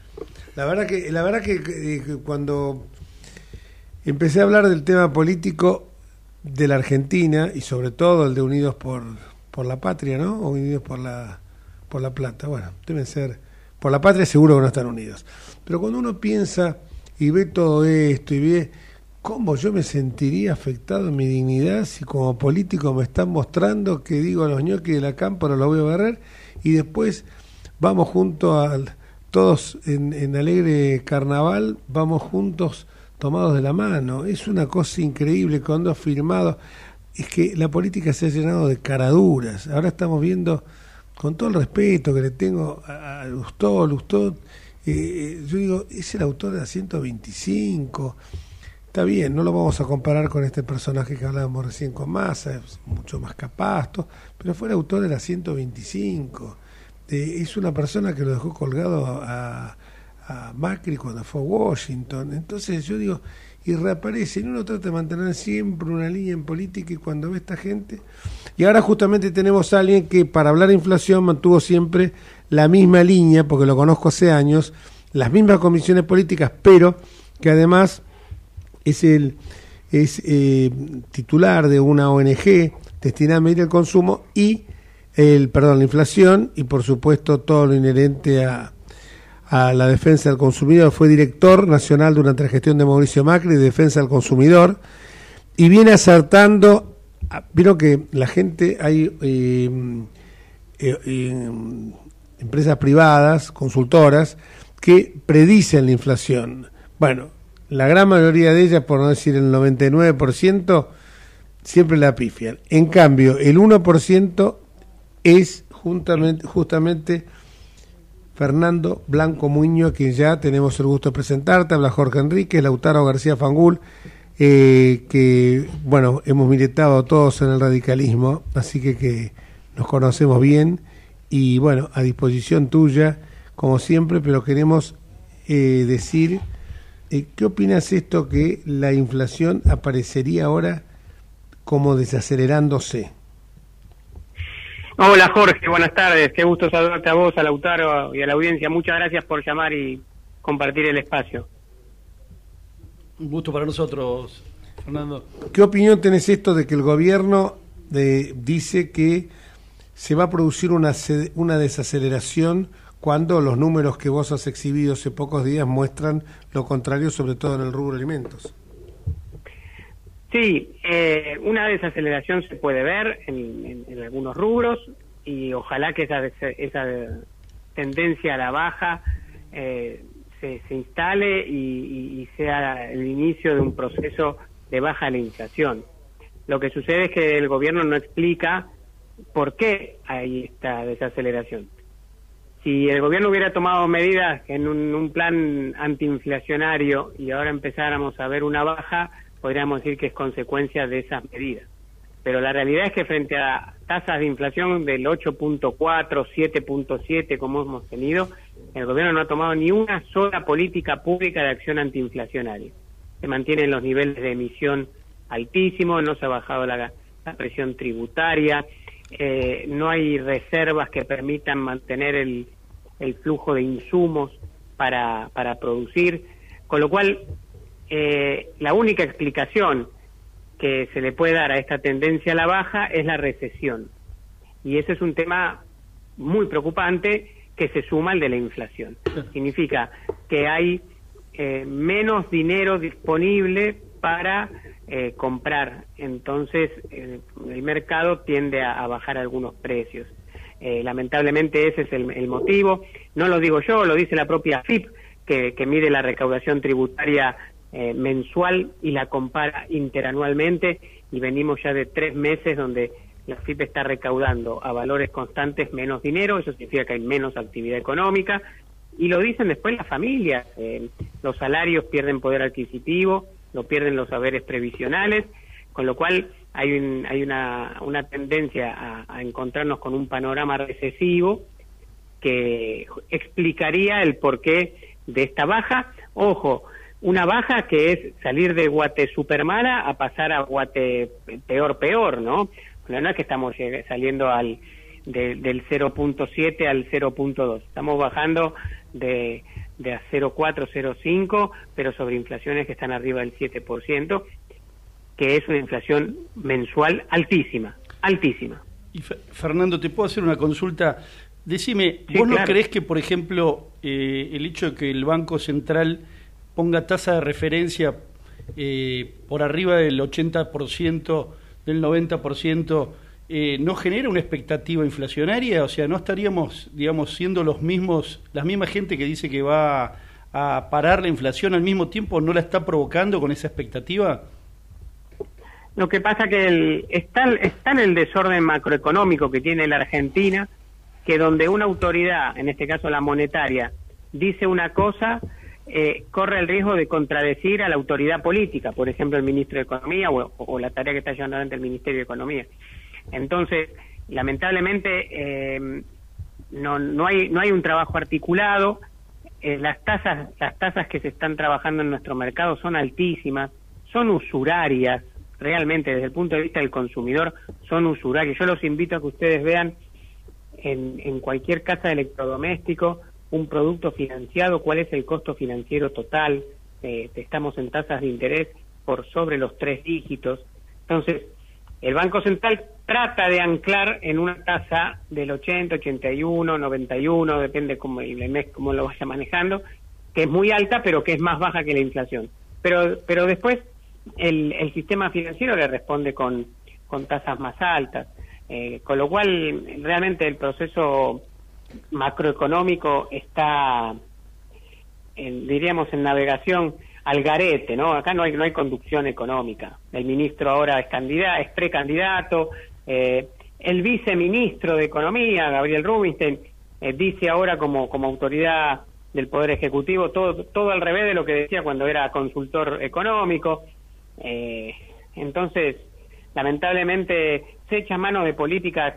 La verdad que, la verdad que, que cuando empecé a hablar del tema político de la Argentina y sobre todo el de Unidos por, por la Patria, ¿no? O Unidos por la, por la Plata. Bueno, deben ser. Por la Patria seguro que no están unidos. Pero cuando uno piensa y ve todo esto y ve cómo yo me sentiría afectado en mi dignidad si como político me están mostrando que digo a los ñoquis de la cámpora lo voy a barrer y después vamos juntos al todos en, en alegre carnaval, vamos juntos tomados de la mano. Es una cosa increíble cuando ha firmado. Es que la política se ha llenado de caraduras. Ahora estamos viendo, con todo el respeto que le tengo a Lustó, Lustó, eh, yo digo, es el autor de la 125. Está bien, no lo vamos a comparar con este personaje que hablábamos recién con Massa, es mucho más capaz, pero fue el autor de la 125. Eh, es una persona que lo dejó colgado a, a Macri cuando fue a Washington. Entonces yo digo, y reaparece, y uno trata de mantener siempre una línea en política y cuando ve esta gente... Y ahora justamente tenemos a alguien que para hablar de inflación mantuvo siempre la misma línea, porque lo conozco hace años, las mismas comisiones políticas, pero que además es el es eh, titular de una ONG destinada a medir el consumo y el perdón la inflación y por supuesto todo lo inherente a, a la defensa del consumidor, fue director nacional durante la gestión de Mauricio Macri de defensa del consumidor y viene acertando, vieron que la gente, hay eh, eh, eh, empresas privadas, consultoras, que predicen la inflación. Bueno, la gran mayoría de ellas, por no decir el 99%, siempre la pifian. En cambio, el 1% es justamente, Fernando Blanco Muño, a quien ya tenemos el gusto de presentarte, habla Jorge Enrique, Lautaro García Fangul, eh, que, bueno, hemos militado todos en el radicalismo, así que, que nos conocemos bien y, bueno, a disposición tuya, como siempre, pero queremos eh, decir, eh, ¿qué opinas esto que la inflación aparecería ahora como desacelerándose? Hola Jorge, buenas tardes. Qué gusto saludarte a vos, a Lautaro y a la audiencia. Muchas gracias por llamar y compartir el espacio. Un gusto para nosotros, Fernando. ¿Qué opinión tenés esto de que el gobierno de, dice que se va a producir una, una desaceleración cuando los números que vos has exhibido hace pocos días muestran lo contrario, sobre todo en el rubro alimentos? Sí, eh, una desaceleración se puede ver en, algunos rubros y ojalá que esa, esa tendencia a la baja eh, se, instale y, sea el inicio de un proceso de baja la inflación. Lo que sucede es que el gobierno no explica por qué hay esta desaceleración. Si el gobierno hubiera tomado medidas en un, un plan antiinflacionario y ahora empezáramos a ver una baja, podríamos decir que es consecuencia de esas medidas. Pero la realidad es que frente a tasas de inflación del 8.4, 7.7 como hemos tenido, el gobierno no ha tomado ni una sola política pública de acción antiinflacionaria. Se mantienen los niveles de emisión altísimos, no se ha bajado la, presión tributaria, eh, no hay reservas que permitan mantener el, el flujo de insumos para, para producir, con lo cual eh, la única explicación que se le puede dar a esta tendencia a la baja es la recesión. Y ese es un tema muy preocupante que se suma al de la inflación. Significa que hay eh, menos dinero disponible para eh, comprar. Entonces, el mercado tiende a, bajar algunos precios. lamentablemente ese es el, motivo. No lo digo yo, lo dice la propia FIP, que, que mide la recaudación tributaria eh, mensual y la compara interanualmente y venimos ya de tres meses donde la FIP está recaudando a valores constantes menos dinero, eso significa que hay menos actividad económica y lo dicen después las familias, eh, los salarios pierden poder adquisitivo, lo pierden los saberes previsionales, con lo cual hay, hay una, tendencia a encontrarnos con un panorama recesivo que explicaría el porqué de esta baja. Ojo, una baja que es salir de Guate super mala a pasar a Guate peor peor, ¿no? No es que estamos saliendo al del 0.7 al 0.2, estamos bajando de, de a 0.4, 0.5, pero sobre inflaciones que están arriba del 7%, que es una inflación mensual altísima, altísima. Y Fernando, ¿te puedo hacer una consulta? Decime, ¿vos no crees que, por ejemplo, eh, el hecho de que el Banco Central ponga tasa de referencia eh, por arriba del 80%, del 90%, eh, ¿no genera una expectativa inflacionaria? O sea, ¿no estaríamos, digamos, siendo los mismos, la misma gente que dice que va a parar la inflación al mismo tiempo, no la está provocando con esa expectativa? Lo que pasa que el, está, está en el desorden macroeconómico que tiene la Argentina, que donde una autoridad, en este caso la monetaria, dice una cosa, eh, corre el riesgo de contradecir a la autoridad política, por ejemplo, el ministro de Economía o, la tarea que está llevando adelante el Ministerio de Economía. Entonces, lamentablemente, eh, no, no, hay, no hay un trabajo articulado. Eh, las tasas las tasas que se están trabajando en nuestro mercado son altísimas, son usurarias, realmente desde el punto de vista del consumidor son usurarias. Yo los invito a que ustedes vean en, en cualquier casa de electrodoméstico un producto financiado, cuál es el costo financiero total, eh, estamos en tasas de interés por sobre los tres dígitos. Entonces, el Banco Central trata de anclar en una tasa del 80, 81, 91, depende cómo el mes cómo lo vaya manejando, que es muy alta, pero que es más baja que la inflación. Pero, pero después el, el sistema financiero le responde con, con tasas más altas, eh, con lo cual realmente el proceso macroeconómico está, en, diríamos, en navegación al garete, ¿no? Acá no hay, no hay conducción económica. El ministro ahora es candidato, es precandidato, eh, el viceministro de Economía, Gabriel Rubinstein, eh, dice ahora como, como autoridad del Poder Ejecutivo todo, todo al revés de lo que decía cuando era consultor económico. Eh, entonces, lamentablemente, se echa mano de políticas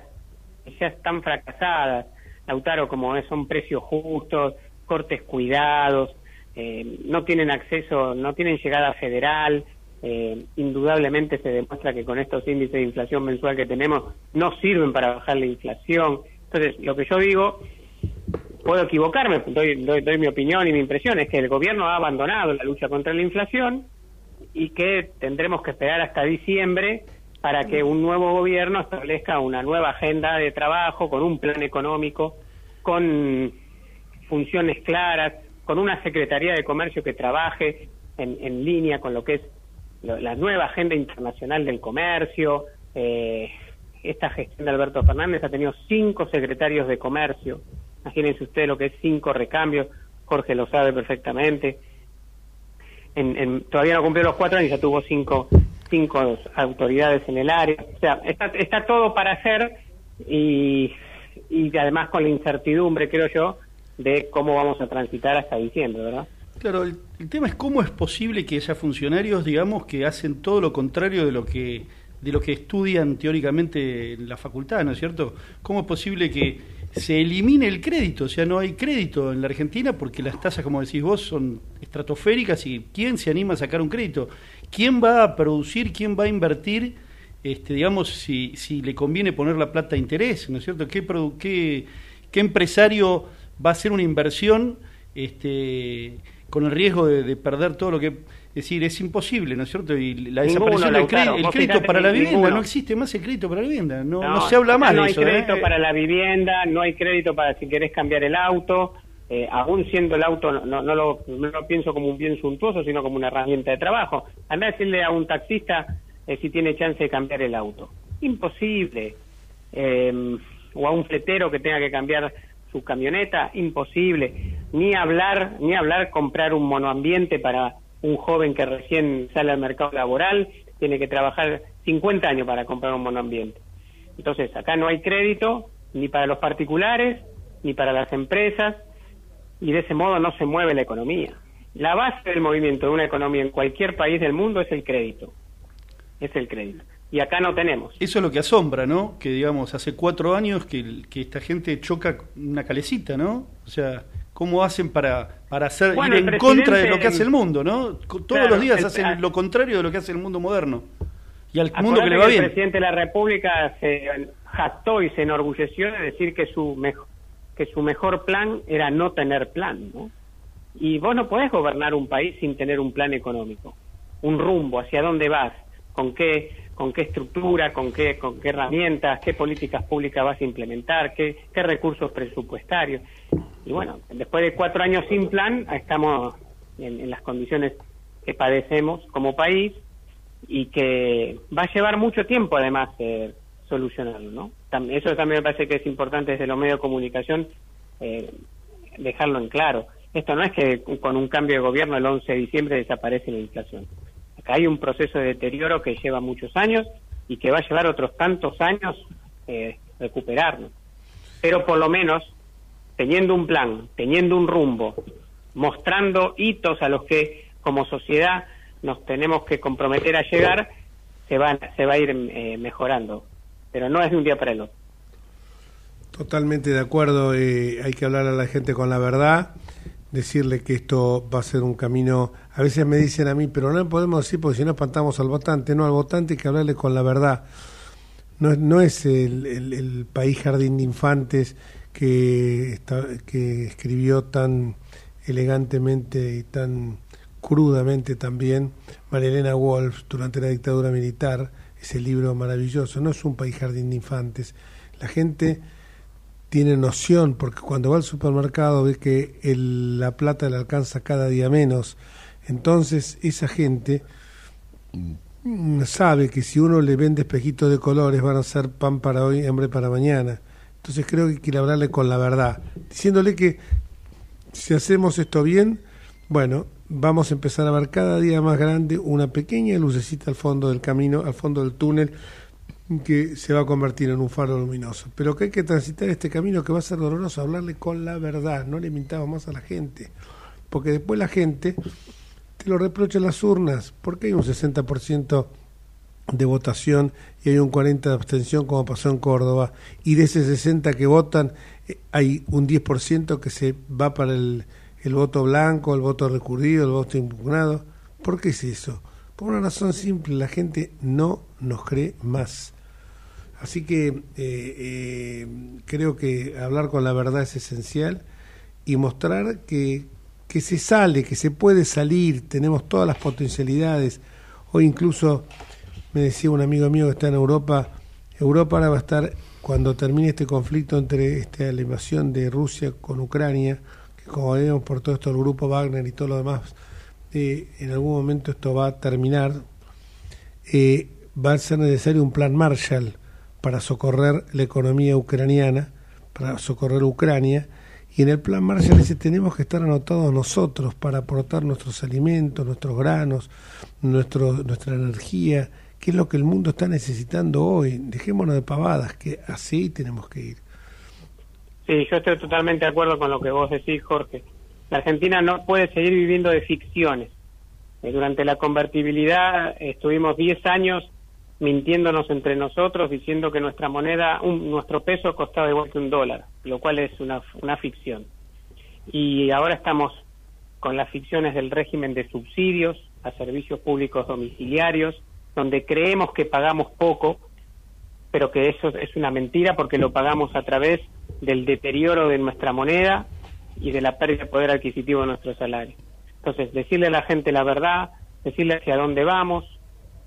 que ya están fracasadas, Lautaro, como son precios justos, cortes cuidados, eh, no tienen acceso, no tienen llegada federal, eh, indudablemente se demuestra que con estos índices de inflación mensual que tenemos no sirven para bajar la inflación. Entonces, lo que yo digo, puedo equivocarme, doy, doy, mi opinión y mi impresión, es que el gobierno ha abandonado la lucha contra la inflación y que tendremos que esperar hasta diciembre para que un nuevo gobierno establezca una nueva agenda de trabajo con un plan económico, con funciones claras, con una Secretaría de Comercio que trabaje en, en línea con lo que es la nueva agenda internacional del comercio. Eh, esta gestión de Alberto Fernández ha tenido cinco secretarios de comercio. Imagínense ustedes lo que es cinco recambios. Jorge lo sabe perfectamente. En, todavía no cumplió los cuatro años, ya tuvo cinco, cinco autoridades en el área. O sea, está, está todo para hacer y, y además con la incertidumbre, creo yo, de cómo vamos a transitar hasta diciembre, ¿verdad? Claro, el, tema es cómo es posible que haya funcionarios, digamos, que hacen todo lo contrario de lo que de lo que estudian teóricamente en la facultad, ¿no es cierto? ¿Cómo es posible que se elimine el crédito? O sea, no hay crédito en la Argentina porque las tasas, como decís vos, son estratosféricas y ¿quién se anima a sacar un crédito? ¿Quién va a producir, quién va a invertir, este, digamos, si, si le conviene poner la plata a interés, ¿no es cierto? ¿Qué, qué, qué empresario va a hacer una inversión este, con el riesgo de, perder todo lo que... Es decir, es imposible, ¿no es cierto? Y la desaparición del crédito, el crédito para la vivienda, no existe más el crédito para la vivienda, no, no, se habla más no de eso. No hay crédito ¿eh? para la vivienda, no hay crédito para si querés cambiar el auto, eh, aún siendo el auto, no, no, lo, no, lo, pienso como un bien suntuoso, sino como una herramienta de trabajo. Anda a decirle a un taxista eh, si tiene chance de cambiar el auto. Imposible. o a un fletero que tenga que cambiar su camioneta, imposible. Ni hablar, ni hablar comprar un monoambiente para un joven que recién sale al mercado laboral, tiene que trabajar 50 años para comprar un monoambiente. Entonces, acá no hay crédito ni para los particulares, ni para las empresas, y de ese modo no se mueve la economía. La base del movimiento de una economía en cualquier país del mundo es el crédito. Es el crédito y acá no tenemos. Eso es lo que asombra, ¿no? Que digamos, hace cuatro años que, que esta gente choca una calecita, ¿no? O sea, ¿cómo hacen para, para hacer, ir en contra de lo que hace el mundo, ¿no? Todos los días hacen lo contrario de lo que hace el mundo moderno. Y al mundo que le va bien. El presidente de la República se jactó y se enorgulleció de decir que su, mejor, que su mejor plan era no tener plan, ¿no? Y vos no podés gobernar un país sin tener un plan económico, un rumbo, hacia dónde vas, con qué con qué estructura, con qué, con qué herramientas, qué políticas públicas vas a implementar, qué, qué recursos presupuestarios. Y bueno, después de cuatro años sin plan, estamos en, las condiciones que padecemos como país y que va a llevar mucho tiempo además eh, solucionarlo, ¿no? Eso también me parece que es importante desde los medios de comunicación eh, dejarlo en claro. Esto no es que con un cambio de gobierno el 11 de diciembre desaparece la inflación hay un proceso de deterioro que lleva muchos años y que va a llevar otros tantos años eh, recuperarlo. Pero por lo menos, teniendo un plan, teniendo un rumbo, mostrando hitos a los que como sociedad nos tenemos que comprometer a llegar, se va, se va a ir eh, mejorando. Pero no es de un día para el otro. Totalmente de acuerdo, eh, hay que hablar a la gente con la verdad decirle que esto va a ser un camino. A veces me dicen a mí, pero no podemos decir porque si no espantamos al votante. No, al votante hay que hablarle con la verdad. No, no es el, el, país jardín de infantes que, que escribió tan elegantemente y tan crudamente también Marilena Wolf durante la dictadura militar, ese libro maravilloso. No es un país jardín de infantes. La gente tiene noción, porque cuando va al supermercado ve que la plata le alcanza cada día menos. Entonces esa gente sabe que si uno le vende espejitos de colores van a ser pan para hoy, hambre para mañana. Entonces creo que hay que hablarle con la verdad, diciéndole que si hacemos esto bien, bueno, vamos a empezar a ver cada día más grande una pequeña lucecita al fondo del camino, al fondo del túnel, que se va a convertir en un faro luminoso. Pero que hay que transitar este camino que va a ser doloroso, hablarle con la verdad, no le mintamos más a la gente. Porque después la gente te lo reprocha en las urnas, porque hay un 60% de votación y hay un 40% de abstención como pasó en Córdoba, y de ese 60 que votan eh, hay un 10% que se va para el, el voto blanco, el voto recurrido, el voto impugnado. ¿Por qué es eso? Por una razón simple, la gente no nos cree más. Así que eh, eh, creo que hablar con la verdad es esencial y mostrar que, que se sale, que se puede salir, tenemos todas las potencialidades. Hoy incluso me decía un amigo mío que está en Europa, Europa ahora va a estar, cuando termine este conflicto entre este, la invasión de Rusia con Ucrania, como vemos por todo esto el grupo Wagner y todo lo demás, eh, en algún momento esto va a terminar, eh, va a ser necesario un plan Marshall para socorrer la economía ucraniana, para socorrer Ucrania, y en el plan Marshall dice tenemos que estar anotados nosotros para aportar nuestros alimentos, nuestros granos, nuestro, nuestra energía, que es lo que el mundo está necesitando hoy. Dejémonos de pavadas, que así tenemos que ir. Sí, yo estoy totalmente de acuerdo con lo que vos decís, Jorge. La Argentina no puede seguir viviendo de ficciones. Eh, durante la convertibilidad estuvimos 10 años mintiéndonos entre nosotros, diciendo que nuestra moneda, nuestro peso costaba igual que un dólar, lo cual es una, una ficción. Y ahora estamos con las ficciones del régimen de subsidios a servicios públicos domiciliarios, donde creemos que pagamos poco, pero que eso es una mentira porque lo pagamos a través del deterioro de nuestra moneda y de la pérdida de poder adquisitivo de nuestro salario. Entonces, decirle a la gente la verdad, decirle hacia dónde vamos,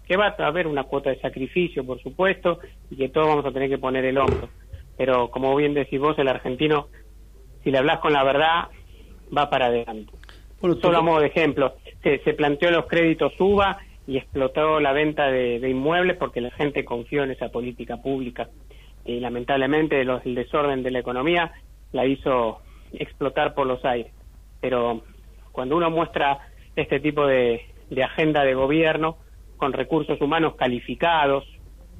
que va a haber una cuota de sacrificio, por supuesto, y que todos vamos a tener que poner el hombro. Pero como bien decís vos, el argentino, si le hablas con la verdad, va para adelante. Solo a modo de ejemplo, se, se planteó los créditos UBA y explotó la venta de, inmuebles porque la gente confió en esa política pública y lamentablemente el desorden de la economía la hizo explotar por los aires. Pero cuando uno muestra este tipo de, agenda de gobierno con recursos humanos calificados,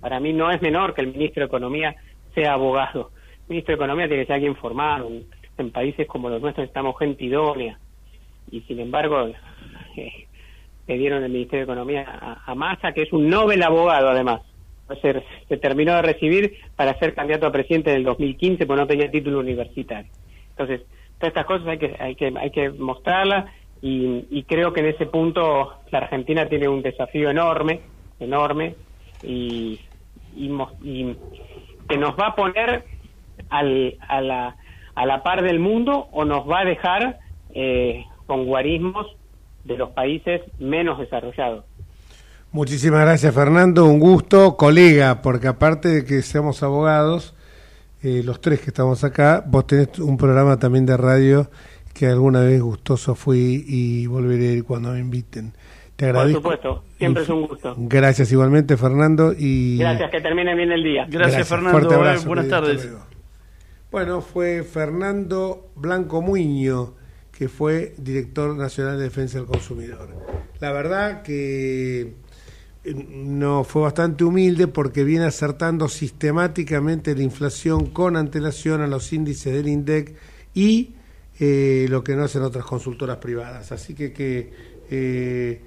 para mí no es menor que el ministro de Economía sea abogado. El ministro de Economía tiene que ser alguien formado. En, países como los nuestros estamos gente idónea. Y sin embargo, eh, que dieron el Ministerio de Economía a, Massa, que es un Nobel abogado además. Se, terminó de recibir para ser candidato a presidente en el 2015 porque no tenía título universitario. Entonces, todas estas cosas hay que, hay que, hay que mostrarlas y, creo que en ese punto la Argentina tiene un desafío enorme, enorme, y, y, que nos va a poner al, a, la, a la par del mundo o nos va a dejar eh, con guarismos de los países menos desarrollados. Muchísimas gracias Fernando, un gusto, colega, porque aparte de que seamos abogados, eh, los tres que estamos acá, vos tenés un programa también de radio que alguna vez gustoso fui y volveré cuando me inviten. Te agradezco. Por supuesto, siempre es un gusto. Gracias igualmente Fernando y... Gracias, que termine bien el día. Gracias, Fernando, abrazo, buenas tardes. Bueno, fue Fernando Blanco Muño que fue director nacional de defensa del consumidor. La verdad que eh, no fue bastante humilde porque viene acertando sistemáticamente la inflación con antelación a los índices del INDEC y eh, lo que no hacen otras consultoras privadas. Así que, eh,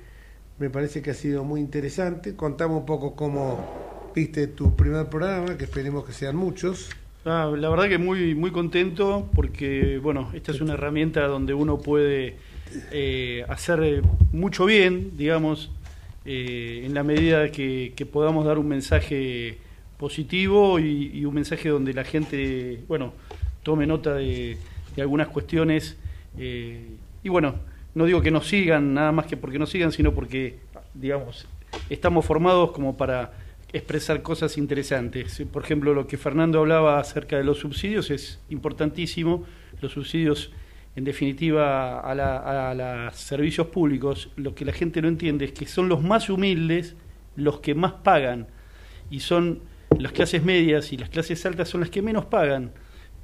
me parece que ha sido muy interesante. Contamos un poco cómo viste tu primer programa, que esperemos que sean muchos. Ah, la verdad que muy, muy contento porque, bueno, esta es una herramienta donde uno puede eh, hacer mucho bien, digamos, eh, en la medida que, podamos dar un mensaje positivo y, un mensaje donde la gente, bueno, tome nota de, algunas cuestiones. Eh, y bueno, no digo que nos sigan, nada más que porque nos sigan, sino porque, digamos, estamos formados como para expresar cosas interesantes. Por ejemplo, lo que Fernando hablaba acerca de los subsidios es importantísimo. Los subsidios, en definitiva, a, los servicios públicos, lo que la gente no entiende es que son los más humildes los que más pagan y son las clases medias y las clases altas son las que menos pagan.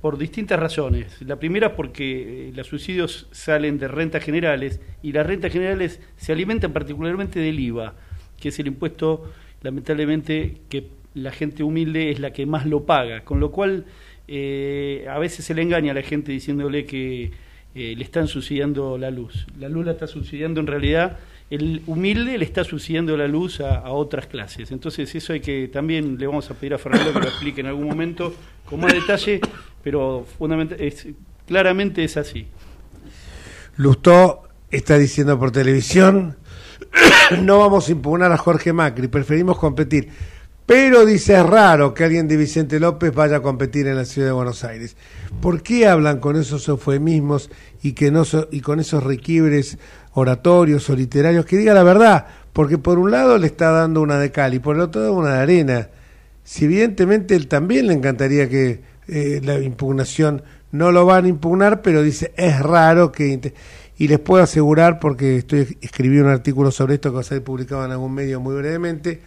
por distintas razones. La primera porque eh, los subsidios salen de rentas generales y las rentas generales se alimentan particularmente del IVA, que es el impuesto, lamentablemente, que la gente humilde es la que más lo paga, con lo cual eh, a veces se le engaña a la gente diciéndole que eh, le están subsidiando la luz. La luz la está subsidiando en realidad el humilde le está subsidiando la luz a, otras clases. Entonces eso hay que también le vamos a pedir a Fernando que lo explique en algún momento con más detalle, pero claramente es así. Lustó está diciendo por televisión, no vamos a impugnar a Jorge Macri, preferimos competir. Pero dice, es raro que alguien de Vicente López vaya a competir en la ciudad de Buenos Aires. ¿Por qué hablan con esos eufemismos y, que no y con esos requibres oratorios o literarios? Que diga la verdad, porque por un lado le está dando una de cal y por el otro una de arena. Si evidentemente él también le encantaría que eh, la impugnación no lo van a impugnar, pero dice, es raro que... Y les puedo asegurar, porque estoy escribí un artículo sobre esto que va a ser publicado en algún medio muy brevemente,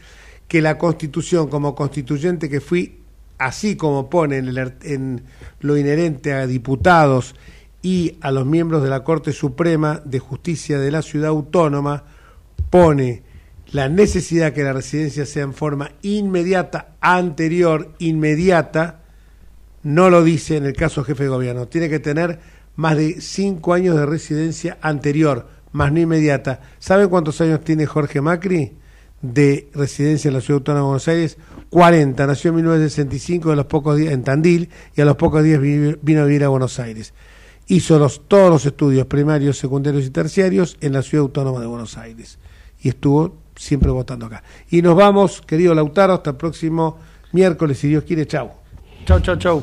que la constitución como constituyente que fui, así como pone en, lo inherente a diputados y a los miembros de la Corte Suprema de Justicia de la Ciudad Autónoma, pone la necesidad que la residencia sea en forma inmediata, anterior, inmediata, no lo dice en el caso jefe de gobierno. Tiene que tener más de cinco años de residencia anterior, más no inmediata. ¿Saben cuántos años tiene Jorge Macri? De residencia en la Ciudad Autónoma de Buenos Aires, 40, nació en 1965 a los pocos días, en Tandil y a los pocos días vino a vivir a Buenos Aires. Hizo los, todos los estudios primarios, secundarios y terciarios en la Ciudad Autónoma de Buenos Aires y estuvo siempre votando acá. Y nos vamos, querido Lautaro, hasta el próximo miércoles, si Dios quiere. Chau. Chau, chau, chau.